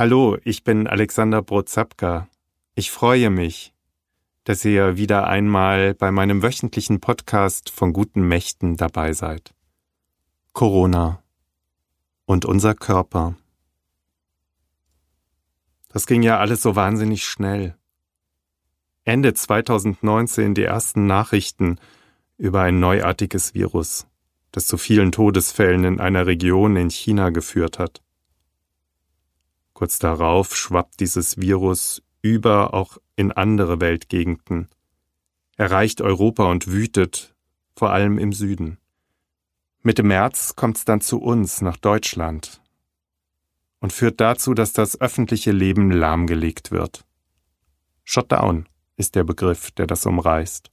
Hallo, ich bin Alexander Brozapka. Ich freue mich, dass ihr wieder einmal bei meinem wöchentlichen Podcast von guten Mächten dabei seid. Corona und unser Körper. Das ging ja alles so wahnsinnig schnell. Ende 2019 die ersten Nachrichten über ein neuartiges Virus, das zu vielen Todesfällen in einer Region in China geführt hat. Kurz darauf schwappt dieses Virus über auch in andere Weltgegenden, erreicht Europa und wütet, vor allem im Süden. Mitte März kommt es dann zu uns nach Deutschland und führt dazu, dass das öffentliche Leben lahmgelegt wird. Shutdown ist der Begriff, der das umreißt.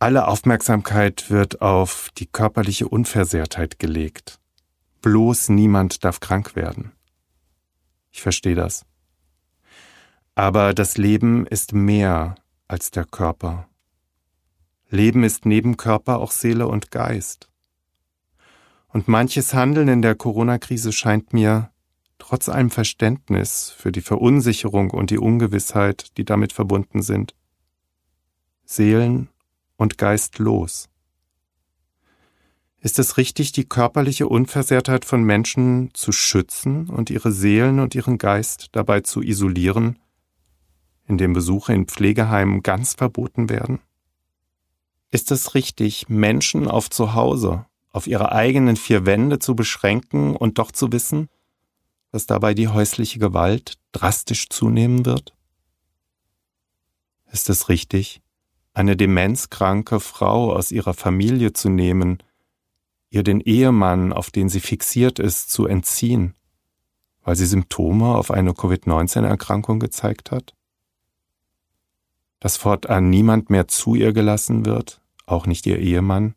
Alle Aufmerksamkeit wird auf die körperliche Unversehrtheit gelegt. Bloß niemand darf krank werden. Ich verstehe das. Aber das Leben ist mehr als der Körper. Leben ist neben Körper auch Seele und Geist. Und manches Handeln in der Corona-Krise scheint mir, trotz allem Verständnis für die Verunsicherung und die Ungewissheit, die damit verbunden sind, Seelen und Geist los. Ist es richtig, die körperliche Unversehrtheit von Menschen zu schützen und ihre Seelen und ihren Geist dabei zu isolieren, indem Besuche in Pflegeheimen ganz verboten werden? Ist es richtig, Menschen auf Zuhause, auf ihre eigenen vier Wände zu beschränken und doch zu wissen, dass dabei die häusliche Gewalt drastisch zunehmen wird? Ist es richtig, eine demenzkranke Frau aus ihrer Familie zu nehmen, ihr den Ehemann, auf den sie fixiert ist, zu entziehen, weil sie Symptome auf eine Covid-19-Erkrankung gezeigt hat? Dass fortan niemand mehr zu ihr gelassen wird, auch nicht ihr Ehemann,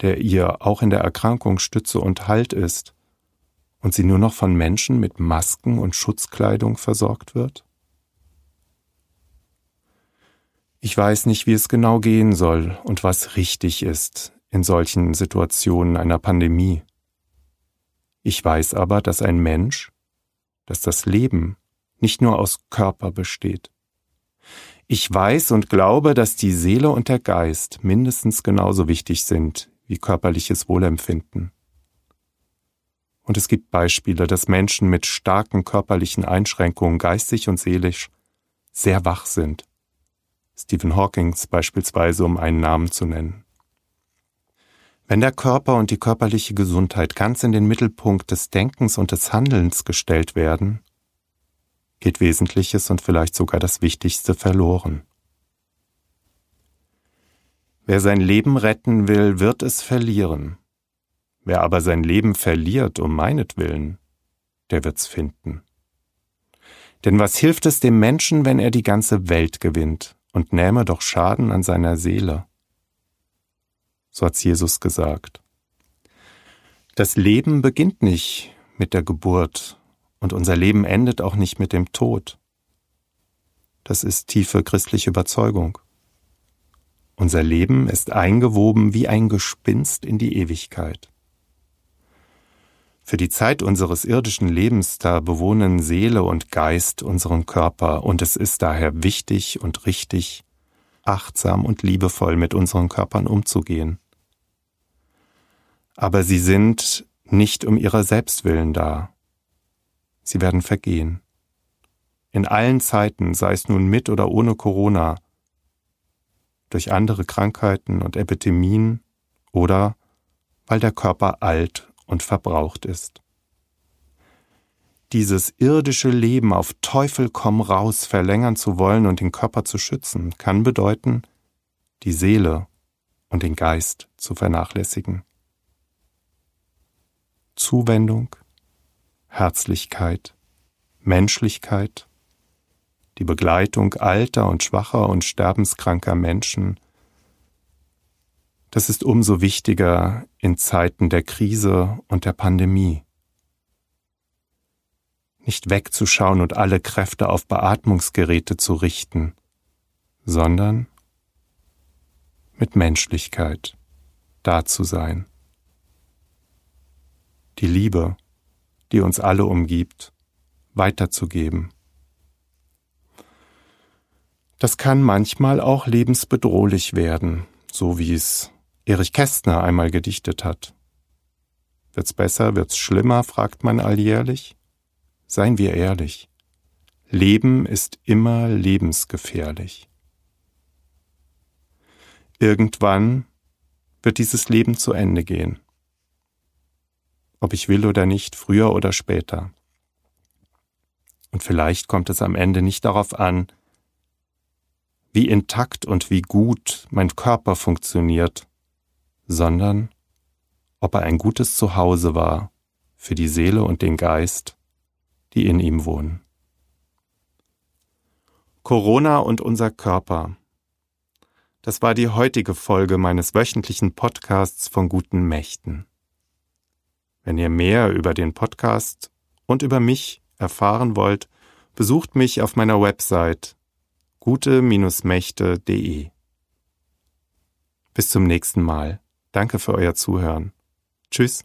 der ihr auch in der Erkrankung Stütze und Halt ist, und sie nur noch von Menschen mit Masken und Schutzkleidung versorgt wird? Ich weiß nicht, wie es genau gehen soll und was richtig ist in solchen Situationen einer Pandemie. Ich weiß aber, dass ein Mensch, dass das Leben nicht nur aus Körper besteht. Ich weiß und glaube, dass die Seele und der Geist mindestens genauso wichtig sind wie körperliches Wohlempfinden. Und es gibt Beispiele, dass Menschen mit starken körperlichen Einschränkungen geistig und seelisch sehr wach sind. Stephen Hawkings beispielsweise, um einen Namen zu nennen. Wenn der Körper und die körperliche Gesundheit ganz in den Mittelpunkt des Denkens und des Handelns gestellt werden, geht Wesentliches und vielleicht sogar das Wichtigste verloren. Wer sein Leben retten will, wird es verlieren. Wer aber sein Leben verliert um meinetwillen, der wird's finden. Denn was hilft es dem Menschen, wenn er die ganze Welt gewinnt und nähme doch Schaden an seiner Seele? So hat's Jesus gesagt. Das Leben beginnt nicht mit der Geburt und unser Leben endet auch nicht mit dem Tod. Das ist tiefe christliche Überzeugung. Unser Leben ist eingewoben wie ein Gespinst in die Ewigkeit. Für die Zeit unseres irdischen Lebens da bewohnen Seele und Geist unseren Körper, und es ist daher wichtig und richtig, achtsam und liebevoll mit unseren Körpern umzugehen aber sie sind nicht um ihrer selbst willen da. Sie werden vergehen. In allen Zeiten, sei es nun mit oder ohne Corona, durch andere Krankheiten und Epidemien oder weil der Körper alt und verbraucht ist. Dieses irdische Leben auf Teufel komm raus verlängern zu wollen und den Körper zu schützen, kann bedeuten, die Seele und den Geist zu vernachlässigen. Zuwendung, Herzlichkeit, Menschlichkeit, die Begleitung alter und schwacher und sterbenskranker Menschen, das ist umso wichtiger in Zeiten der Krise und der Pandemie. Nicht wegzuschauen und alle Kräfte auf Beatmungsgeräte zu richten, sondern mit Menschlichkeit da zu sein die Liebe, die uns alle umgibt, weiterzugeben. Das kann manchmal auch lebensbedrohlich werden, so wie es Erich Kästner einmal gedichtet hat. Wird's besser, wird's schlimmer, fragt man alljährlich? Seien wir ehrlich. Leben ist immer lebensgefährlich. Irgendwann wird dieses Leben zu Ende gehen. Ob ich will oder nicht, früher oder später. Und vielleicht kommt es am Ende nicht darauf an, wie intakt und wie gut mein Körper funktioniert, sondern ob er ein gutes Zuhause war für die Seele und den Geist, die in ihm wohnen. Corona und unser Körper. Das war die heutige Folge meines wöchentlichen Podcasts von guten Mächten. Wenn ihr mehr über den Podcast und über mich erfahren wollt, besucht mich auf meiner Website gute-mächte.de. Bis zum nächsten Mal. Danke für euer Zuhören. Tschüss.